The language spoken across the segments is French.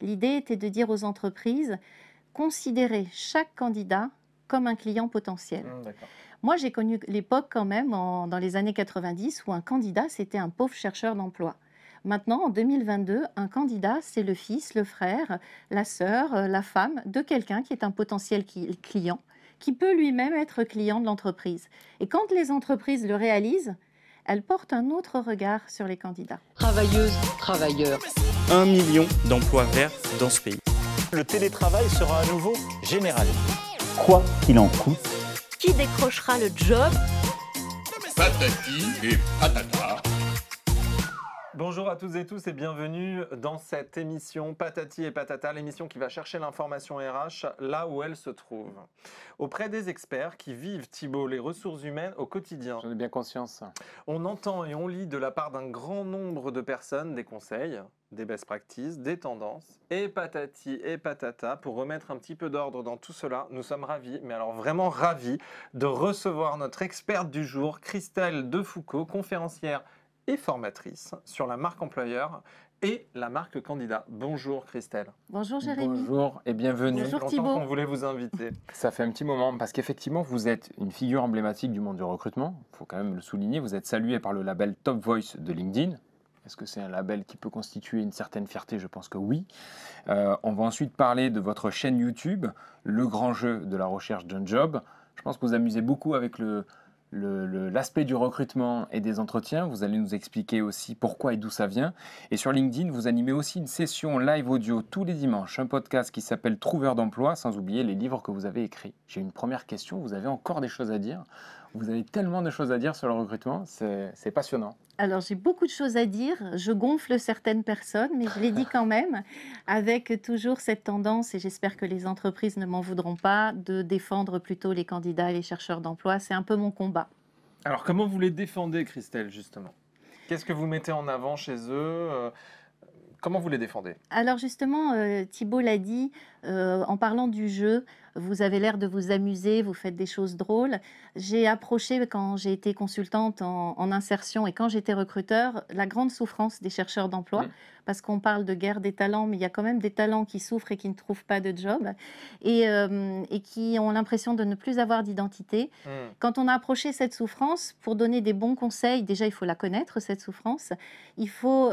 L'idée était de dire aux entreprises, considérez chaque candidat comme un client potentiel. Mmh, Moi, j'ai connu l'époque quand même, dans les années 90, où un candidat, c'était un pauvre chercheur d'emploi. Maintenant, en 2022, un candidat, c'est le fils, le frère, la sœur, euh, la femme de quelqu'un qui est un potentiel client, qui peut lui-même être client de l'entreprise. Et quand les entreprises le réalisent, elles portent un autre regard sur les candidats. Travailleuses, travailleurs. Un million d'emplois verts dans ce pays. Le télétravail sera à nouveau généralisé. Quoi qu'il en coûte. Qui décrochera le job? Patati et patata. Bonjour à tous et tous et bienvenue dans cette émission Patati et Patata, l'émission qui va chercher l'information RH là où elle se trouve. Auprès des experts qui vivent, Thibault, les ressources humaines au quotidien. J'en ai bien conscience. On entend et on lit de la part d'un grand nombre de personnes des conseils, des best practices, des tendances. Et patati et patata, pour remettre un petit peu d'ordre dans tout cela, nous sommes ravis, mais alors vraiment ravis, de recevoir notre experte du jour, Christelle Defoucault, conférencière et formatrice sur la marque employeur et la marque candidat. Bonjour Christelle. Bonjour Jérémy. Bonjour et bienvenue. Bonjour Thibault. qu'on voulait vous inviter. Ça fait un petit moment parce qu'effectivement vous êtes une figure emblématique du monde du recrutement. Il faut quand même le souligner. Vous êtes salué par le label Top Voice de LinkedIn. Est-ce que c'est un label qui peut constituer une certaine fierté? Je pense que oui. Euh, on va ensuite parler de votre chaîne YouTube, Le Grand Jeu de la recherche d'un job. Je pense que vous amusez beaucoup avec le, l'aspect du recrutement et des entretiens. Vous allez nous expliquer aussi pourquoi et d'où ça vient. Et sur LinkedIn, vous animez aussi une session live audio tous les dimanches, un podcast qui s'appelle Trouveur d'emploi, sans oublier les livres que vous avez écrits. J'ai une première question, vous avez encore des choses à dire vous avez tellement de choses à dire sur le recrutement, c'est passionnant. Alors j'ai beaucoup de choses à dire, je gonfle certaines personnes, mais je l'ai dit quand même, avec toujours cette tendance, et j'espère que les entreprises ne m'en voudront pas, de défendre plutôt les candidats et les chercheurs d'emploi. C'est un peu mon combat. Alors comment vous les défendez, Christelle, justement? Qu'est-ce que vous mettez en avant chez eux? Euh, Comment vous les défendez? Alors justement, euh, Thibault l'a dit, euh, en parlant du jeu, vous avez l'air de vous amuser, vous faites des choses drôles. J'ai approché, quand j'ai été consultante en, insertion et quand j'étais recruteur, la grande souffrance des chercheurs d'emploi, mmh. parce qu'on parle de guerre des talents, mais il y a quand même des talents qui souffrent et qui ne trouvent pas de job, et, euh, qui ont l'impression de ne plus avoir d'identité. Mmh. Quand on a approché cette souffrance, pour donner des bons conseils, déjà il faut la connaître, cette souffrance, il faut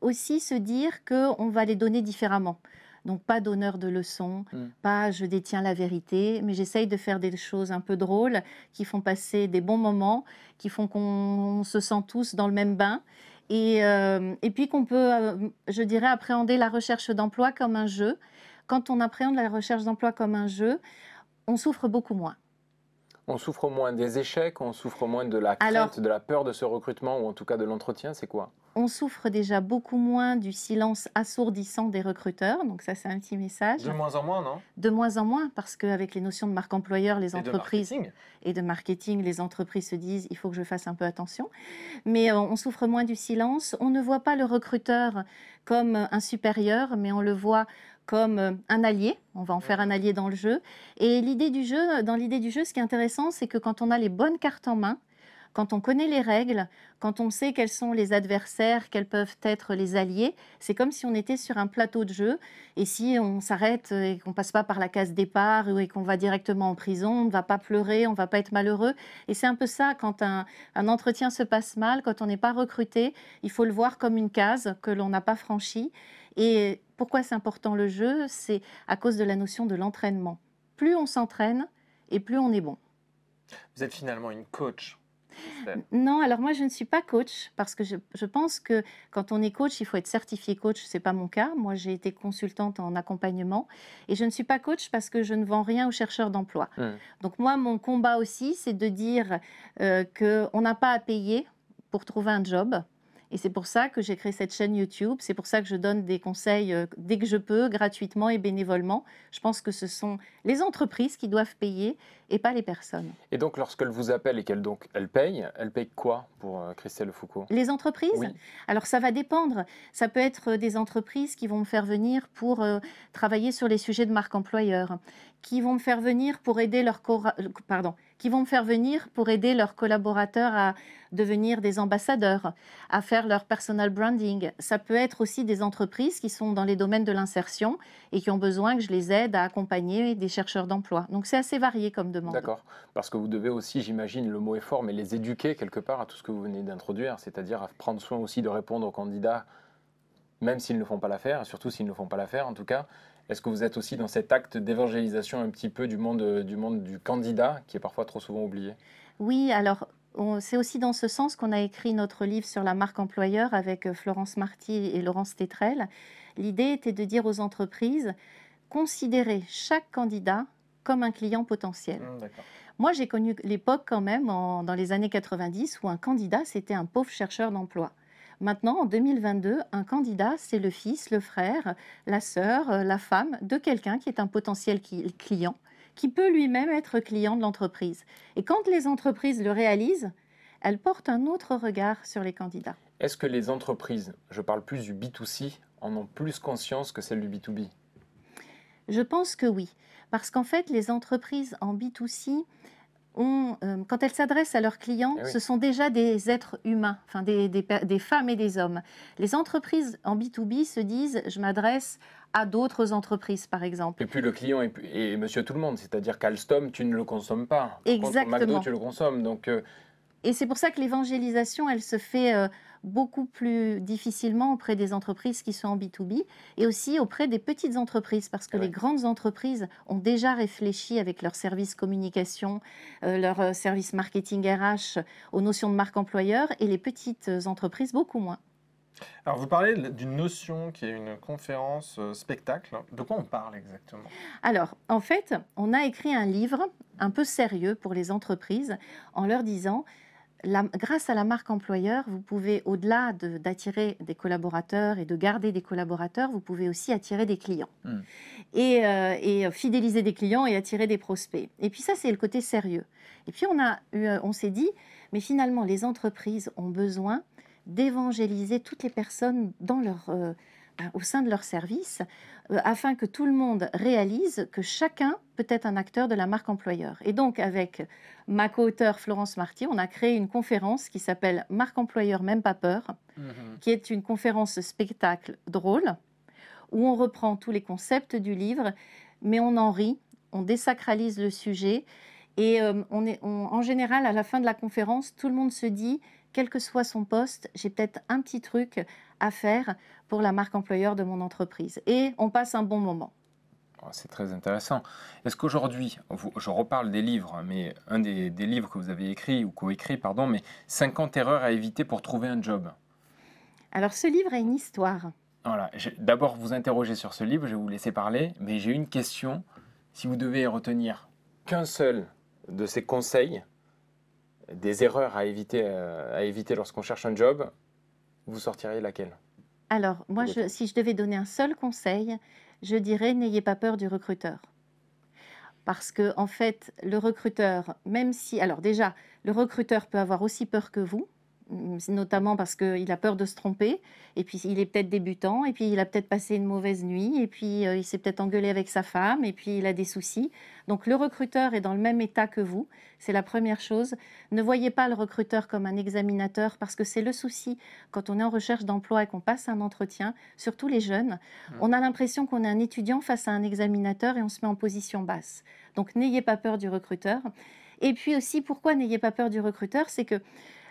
aussi se dire qu'on va les donner différemment. Donc pas d'honneur de leçon, mm. pas je détiens la vérité, mais j'essaye de faire des choses un peu drôles qui font passer des bons moments, qui font qu'on se sent tous dans le même bain. Et, euh, et puis qu'on peut, euh, je dirais, appréhender la recherche d'emploi comme un jeu. Quand on appréhende la recherche d'emploi comme un jeu, on souffre beaucoup moins. On souffre moins des échecs, on souffre moins de la crainte, de la peur de ce recrutement, ou en tout cas de l'entretien, c'est quoi? On souffre déjà beaucoup moins du silence assourdissant des recruteurs, donc ça c'est un petit message. De moins en moins, non? De moins en moins, parce qu'avec les notions de marque employeur, les entreprises et de marketing, les entreprises se disent il faut que je fasse un peu attention. Mais euh, on souffre moins du silence. On ne voit pas le recruteur comme un supérieur, mais on le voit comme euh, un allié. On va en faire un allié dans le jeu. Et l'idée du jeu, dans l'idée du jeu, ce qui est intéressant, c'est que quand on a les bonnes cartes en main, quand on connaît les règles, quand on sait quels sont les adversaires, quels peuvent être les alliés, c'est comme si on était sur un plateau de jeu. Et si on s'arrête et qu'on passe pas par la case départ et qu'on va directement en prison, on ne va pas pleurer, on ne va pas être malheureux. Et c'est un peu ça quand un, un entretien se passe mal, quand on n'est pas recruté, il faut le voir comme une case que l'on n'a pas franchie. Et pourquoi c'est important le jeu? C'est à cause de la notion de l'entraînement. Plus on s'entraîne et plus on est bon. Vous êtes finalement une coach non, alors moi je ne suis pas coach parce que je, pense que quand on est coach, il faut être certifié coach. Ce n'est pas mon cas. Moi j'ai été consultante en accompagnement et je ne suis pas coach parce que je ne vends rien aux chercheurs d'emploi. Hmm. Donc moi mon combat aussi c'est de dire euh, qu'on n'a pas à payer pour trouver un job. Et c'est pour ça que j'ai créé cette chaîne YouTube. C'est pour ça que je donne des conseils euh, dès que je peux, gratuitement et bénévolement. Je pense que ce sont les entreprises qui doivent payer et pas les personnes. Et donc, lorsqu'elles vous appellent et qu'elles donc elles payent, elles payent quoi pour euh, Christelle Foucault? Les entreprises? Alors, ça va dépendre. Ça peut être des entreprises qui vont me faire venir pour euh, travailler sur les sujets de marque employeur, qui vont me faire venir pour aider leur pardon, qui vont me faire venir pour aider leurs collaborateurs à devenir des ambassadeurs, à faire leur personal branding. Ça peut être aussi des entreprises qui sont dans les domaines de l'insertion et qui ont besoin que je les aide à accompagner des chercheurs d'emploi. Donc c'est assez varié comme demande. D'accord. Parce que vous devez aussi, j'imagine, le mot est fort, mais les éduquer quelque part à tout ce que vous venez d'introduire, c'est-à-dire à prendre soin aussi de répondre aux candidats, même s'ils ne font pas l'affaire, surtout s'ils ne font pas l'affaire en tout cas. Est-ce que vous êtes aussi dans cet acte d'évangélisation un petit peu du monde, du monde du candidat, qui est parfois trop souvent oublié? Oui, alors c'est aussi dans ce sens qu'on a écrit notre livre sur la marque employeur avec euh, Florence Marty et Laurence Tétrel. L'idée était de dire aux entreprises, considérez chaque candidat comme un client potentiel. D'accord. Moi, j'ai connu l'époque quand même, en- dans les années 90, où un candidat, c'était un pauvre chercheur d'emploi. Maintenant, en 2022, un candidat, c'est le fils, le frère, la sœur, euh, la femme de quelqu'un qui est un potentiel client, qui peut lui-même être client de l'entreprise. Et quand les entreprises le réalisent, elles portent un autre regard sur les candidats. Est-ce que les entreprises, je parle plus du B2C, en ont plus conscience que celles du B2B Je pense que oui, parce qu'en fait, les entreprises en B2C, ont, euh, quand elles s'adressent à leurs clients, Eh oui. ce sont déjà des êtres humains, enfin des, des femmes et des hommes. Les entreprises en B2B se disent, je m'adresse à d'autres entreprises, par exemple. Et puis le client est, est monsieur tout le monde, c'est-à-dire qu'Alstom, tu ne le consommes pas. Contre, Exactement. McDo, tu le consommes. Donc, euh, Et c'est pour ça que l'évangélisation, elle se fait euh, beaucoup plus difficilement auprès des entreprises qui sont en B2B et aussi auprès des petites entreprises, parce que Ouais. les grandes entreprises ont déjà réfléchi avec leur service communication, euh, leur euh, service marketing RH aux notions de marque employeur et les petites entreprises beaucoup moins. Alors, vous parlez d'une notion qui est une conférence euh, spectacle. De quoi on parle exactement? Alors, en fait, on a écrit un livre un peu sérieux pour les entreprises en leur disant, la- grâce à la marque employeur, vous pouvez, au-delà de- d'attirer des collaborateurs et de garder des collaborateurs, vous pouvez aussi attirer des clients. Hmm. Et, euh, et fidéliser des clients et attirer des prospects. Et puis ça, c'est le côté sérieux. Et puis on, a eu, euh, on s'est dit, mais finalement, les entreprises ont besoin d'évangéliser toutes les personnes dans leur, euh, au sein de leur service euh, afin que tout le monde réalise que chacun peut être un acteur de la marque employeur. Et donc, avec ma co-auteure Florence Marty, on a créé une conférence qui s'appelle Marque employeur, même pas peur, qui est une conférence spectacle drôle, où on reprend tous les concepts du livre, mais on en rit, on désacralise le sujet, et euh, on est, on- en général, à la fin de la conférence, tout le monde se dit, quel que soit son poste, j'ai peut-être un petit truc à faire pour la marque employeur de mon entreprise. Et on passe un bon moment. oh, c'est très intéressant. Est-ce qu'aujourd'hui, je reparle des livres, mais un des, des livres que vous avez écrit ou coécrit, pardon, mais 50 erreurs à éviter pour trouver un job? Alors ce livre a une histoire. Voilà, d'abord vous interroger sur ce livre, je vais vous laisser parler, mais j'ai une question. Si vous devez retenir qu'un seul de ces conseils, des erreurs à éviter, euh, à éviter lorsqu'on cherche un job, vous sortiriez laquelle? Alors, moi, je- si je devais donner un seul conseil, je dirais n'ayez pas peur du recruteur. Parce que, en fait, le recruteur, même si. Alors, déjà, le recruteur peut avoir aussi peur que vous, notamment parce qu'il a peur de se tromper, et puis il est peut-être débutant, et puis il a peut-être passé une mauvaise nuit, et puis euh, il s'est peut-être engueulé avec sa femme, et puis il a des soucis. Donc, le recruteur est dans le même état que vous, c'est la première chose. Ne voyez pas le recruteur comme un examinateur, parce que c'est le souci quand on est en recherche d'emploi et qu'on passe un entretien, surtout les jeunes, on a l'impression qu'on est un étudiant face à un examinateur et on se met en position basse. Donc n'ayez pas peur du recruteur. Et puis aussi, pourquoi n'ayez pas peur du recruteur? C'est que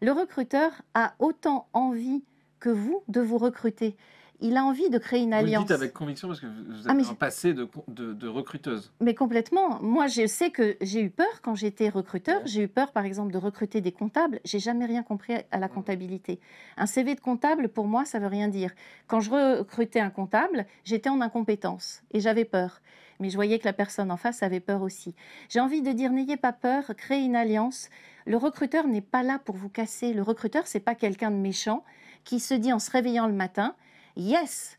le recruteur a autant envie que vous de vous recruter. Il a envie de créer une Vous le alliance. dites avec conviction parce que vous Ah, avez mais un passé de, de, de recruteuse. Mais complètement. Moi, je sais que j'ai eu peur quand j'étais recruteur. J'ai eu peur, par exemple, de recruter des comptables. J'ai jamais rien compris à la comptabilité. Un CV de comptable, pour moi, ça veut rien dire. Quand je recrutais un comptable, j'étais en incompétence et j'avais peur. Mais je voyais que la personne en face avait peur aussi. J'ai envie de dire, n'ayez pas peur, créez une alliance. Le recruteur n'est pas là pour vous casser. Le recruteur, c'est pas quelqu'un de méchant qui se dit en se réveillant le matin, yes,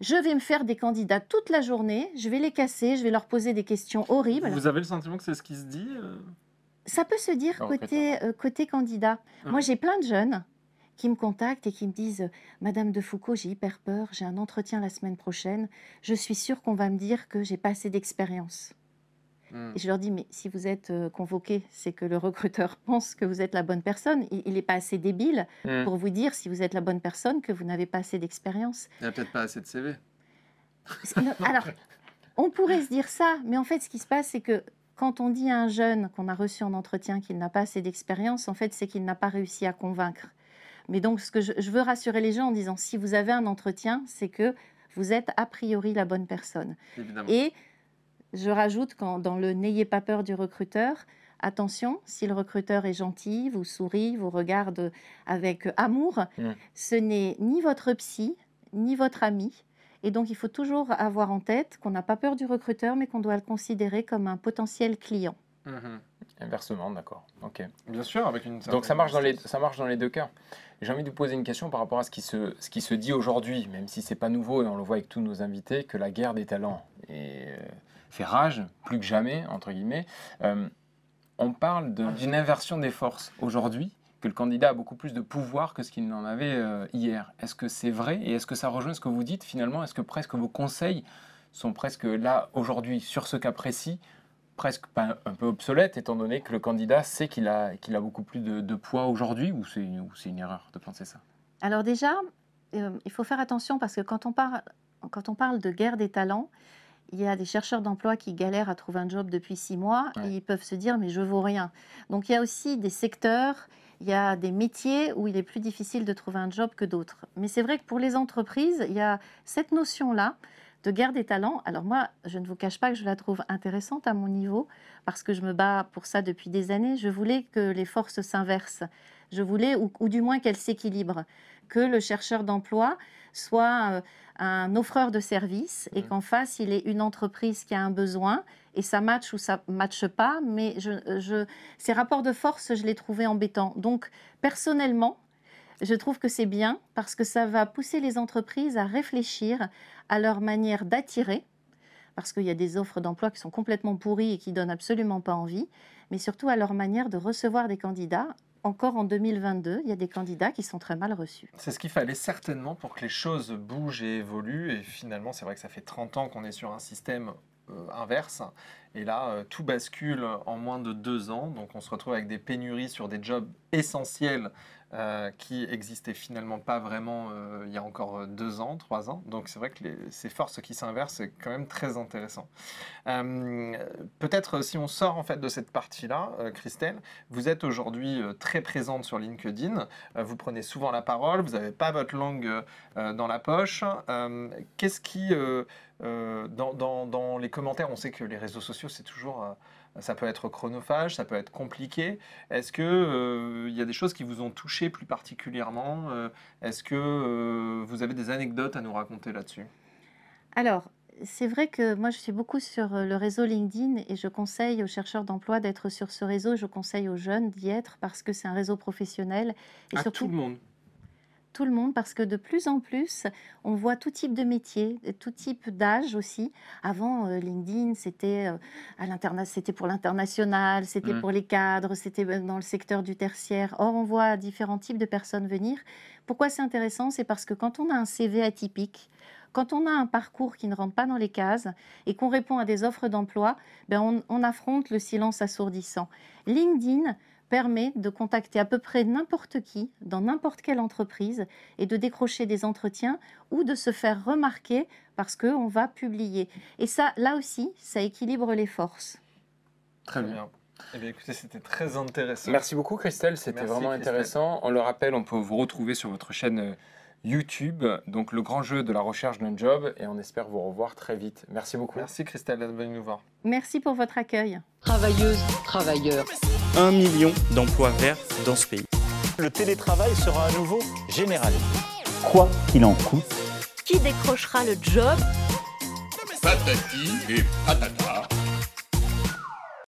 je vais me faire des candidats toute la journée, je vais les casser, je vais leur poser des questions horribles. Vous avez le sentiment que c'est ce qui se dit euh? Ça peut se dire côté, euh, côté candidat. Ouais. Moi, j'ai plein de jeunes qui me contactent et qui me disent Madame de Foucault, j'ai hyper peur, j'ai un entretien la semaine prochaine, je suis sûre qu'on va me dire que j'ai pas assez d'expérience. Mm. Et je leur dis, mais si vous êtes euh, convoqué, c'est que le recruteur pense que vous êtes la bonne personne. Il n'est pas assez débile Mm. pour vous dire, si vous êtes la bonne personne, que vous n'avez pas assez d'expérience. Il n'y a peut-être pas assez de CV. Alors, on pourrait se dire ça, mais en fait, ce qui se passe, c'est que quand on dit à un jeune qu'on a reçu en entretien qu'il n'a pas assez d'expérience, en fait, c'est qu'il n'a pas réussi à convaincre. Mais donc, ce que je, je veux rassurer les gens en disant, si vous avez un entretien, c'est que vous êtes a priori la bonne personne. Évidemment. Et je rajoute quand, dans le n'ayez pas peur du recruteur, attention, si le recruteur est gentil, vous sourit, vous regarde avec amour, Mm. ce n'est ni votre psy, ni votre ami. Et donc, il faut toujours avoir en tête qu'on n'a pas peur du recruteur, mais qu'on doit le considérer comme un potentiel client. Mhm. Inversement, d'accord. Ok. Bien sûr, avec une Donc ça marche, dans les, ça marche dans les deux cas. J'ai envie de vous poser une question par rapport à ce qui se, ce qui se dit aujourd'hui, même si c'est pas nouveau et on le voit avec tous nos invités, que la guerre des talents est, euh, fait rage, plus que jamais, entre guillemets. Euh, on parle de- d'une inversion des forces aujourd'hui, que le candidat a beaucoup plus de pouvoir que ce qu'il n'en avait euh, hier. Est-ce que c'est vrai et est-ce que ça rejoint ce que vous dites finalement? Est-ce que presque vos conseils sont presque là aujourd'hui sur ce cas précis presque pas un peu obsolète, étant donné que le candidat sait qu'il a, qu'il a beaucoup plus de, de poids aujourd'hui, ou c'est une, une erreur de penser ça? Alors déjà, euh, il faut faire attention parce que quand on, parle, quand on parle de guerre des talents, il y a des chercheurs d'emploi qui galèrent à trouver un job depuis six mois Ouais. et ils peuvent se dire mais je vaux rien. Donc il y a aussi des secteurs, il y a des métiers où il est plus difficile de trouver un job que d'autres. Mais c'est vrai que pour les entreprises, il y a cette notion-là de guerre des talents. Alors moi, je ne vous cache pas que je la trouve intéressante à mon niveau parce que je me bats pour ça depuis des années. Je voulais que les forces s'inversent. Je voulais, ou, ou du moins qu'elles s'équilibrent, que le chercheur d'emploi soit euh, un offreur de services et Mhm. qu'en face, il ait une entreprise qui a un besoin et ça matche ou ça matche pas. Mais je, je, ces rapports de force, je les trouvais embêtants. Donc, personnellement, je trouve que c'est bien parce que ça va pousser les entreprises à réfléchir à leur manière d'attirer, parce qu'il y a des offres d'emploi qui sont complètement pourries et qui donnent absolument pas envie, mais surtout à leur manière de recevoir des candidats. Encore en 2022, il y a des candidats qui sont très mal reçus. C'est ce qu'il fallait certainement pour que les choses bougent et évoluent. Et finalement, c'est vrai que ça fait 30 ans qu'on est sur un système euh, inverse. Et là, euh, tout bascule en moins de deux ans. Donc, on se retrouve avec des pénuries sur des jobs essentiels euh, qui existaient finalement pas vraiment euh, il y a encore euh, deux ans, trois ans. Donc, c'est vrai que ces forces qui s'inversent, c'est quand même très intéressant. Peut-être si on sort en fait de cette partie-là, Christelle, vous êtes aujourd'hui très présente sur LinkedIn. Vous prenez souvent la parole, vous n'avez pas votre langue dans la poche. Qu'est-ce qui, dans, les commentaires, on sait que les réseaux sociaux, c'est toujours, ça peut être chronophage, ça peut être compliqué. Est-ce que euh, il y a des choses qui vous ont touché plus particulièrement Euh, Est-ce que euh, vous avez des anecdotes à nous raconter là-dessus? Alors, c'est vrai que moi, je suis beaucoup sur le réseau LinkedIn et je conseille aux chercheurs d'emploi d'être sur ce réseau. Je conseille aux jeunes d'y être parce que c'est un réseau professionnel. Et À surtout, tout le monde. Tout le monde, parce que de plus en plus, on voit tout type de métier, tout type d'âge aussi. Avant, euh, LinkedIn, c'était euh, à l'interna- c'était pour l'international, c'était Mhm. pour les cadres, c'était euh, dans le secteur du tertiaire. Or, on voit différents types de personnes venir. Pourquoi c'est intéressant? C'est parce que quand on a un CV atypique, quand on a un parcours qui ne rentre pas dans les cases et qu'on répond à des offres d'emploi, ben on, on affronte le silence assourdissant. LinkedIn permet de contacter à peu près n'importe qui, dans n'importe quelle entreprise, et de décrocher des entretiens ou de se faire remarquer parce qu'on va publier. Et ça, là aussi, ça équilibre les forces. Très bien. Eh bien, écoutez, c'était très intéressant. Merci beaucoup Christelle, c'était vraiment Christelle. intéressant. On le rappelle, on peut vous retrouver sur votre chaîne euh, YouTube, donc le grand jeu de la recherche d'un job, et on espère vous revoir très vite. Merci beaucoup. Merci Christelle d'être venue nous voir. Merci pour votre accueil. Travailleuses, travailleurs. Un million d'emplois verts dans ce pays. Le télétravail sera à nouveau général. Quoi qu'il en coûte, Qui décrochera le job? Patati et patata.